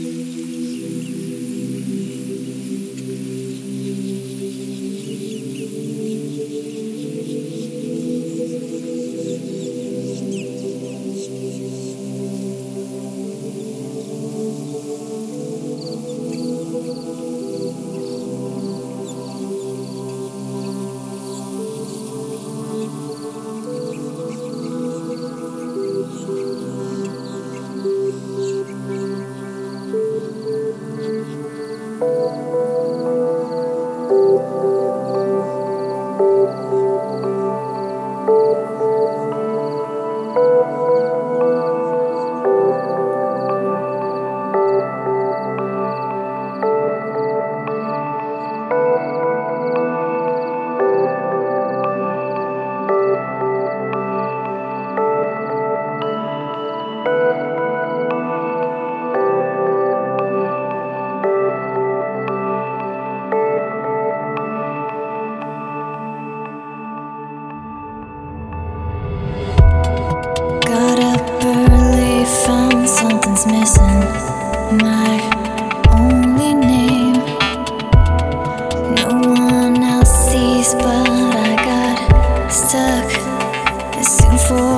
Thank you. It's missing my only name. No one else sees, but I got stuck. Soon for.